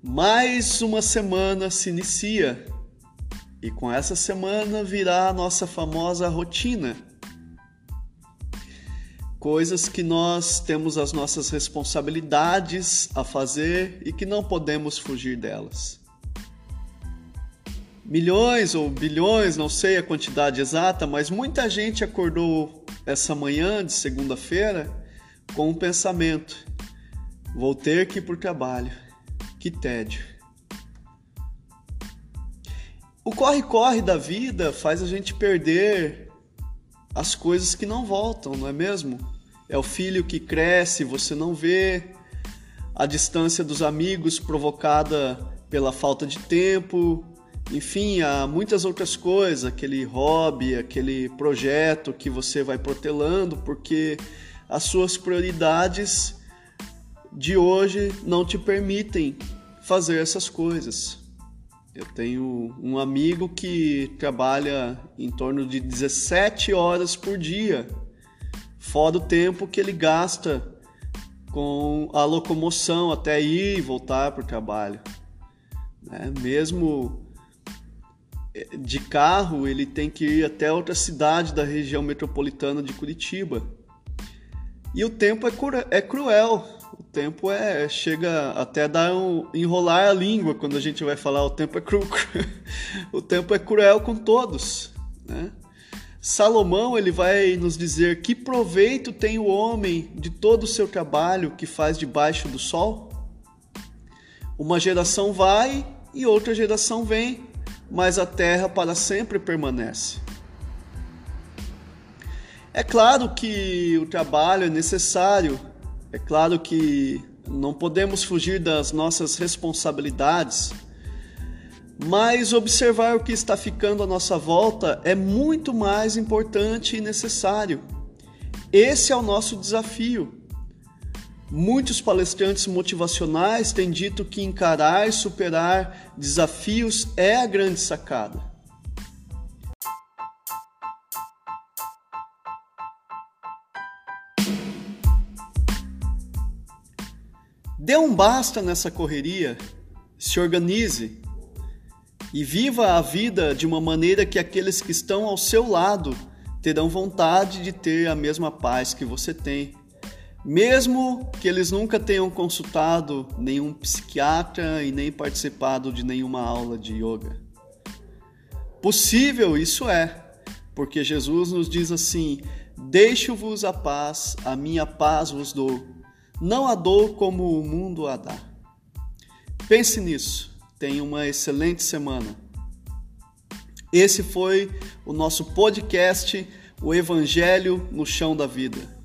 Mais uma semana se inicia e com essa semana virá a nossa famosa rotina. Coisas que nós temos as nossas responsabilidades a fazer e que não podemos fugir delas. Milhões ou bilhões, não sei a quantidade exata, mas muita gente acordou essa manhã de segunda-feira com um pensamento: vou ter que ir para o trabalho. Que tédio. O corre-corre da vida faz a gente perder as coisas que não voltam, não é mesmo? É o filho que cresce, você não vê, a distância dos amigos provocada pela falta de tempo, enfim, há muitas outras coisas, aquele hobby, aquele projeto que você vai protelando, porque as suas prioridades de hoje não te permitem fazer essas coisas. Eu tenho um amigo que trabalha em torno de 17 horas por dia, fora o tempo que ele gasta com a locomoção até ir e voltar para o trabalho. Né? Mesmo eh, de carro, ele tem que ir até outra cidade da região metropolitana de Curitiba. E o tempo é, é cruel. O tempo é chega até dar um enrolar a língua quando a gente vai falar. O tempo é cru, o tempo é cruel com todos. Né? Salomão ele vai nos dizer que proveito tem o homem de todo o seu trabalho que faz debaixo do sol. Uma geração vai e outra geração vem, mas a terra para sempre permanece. É claro que o trabalho é necessário, é claro que não podemos fugir das nossas responsabilidades, mas observar o que está ficando à nossa volta é muito mais importante e necessário. Esse é o nosso desafio. Muitos palestrantes motivacionais têm dito que encarar e superar desafios é a grande sacada. Dê um basta nessa correria, se organize e viva a vida de uma maneira que aqueles que estão ao seu lado terão vontade de ter a mesma paz que você tem. Mesmo que eles nunca tenham consultado nenhum psiquiatra e nem participado de nenhuma aula de yoga. Possível isso é, porque Jesus nos diz assim: Deixo-vos a paz, a minha paz vos dou não a dor como o mundo a dá. Pense nisso. Tenha uma excelente semana. Esse foi o nosso podcast, O Evangelho no Chão da Vida.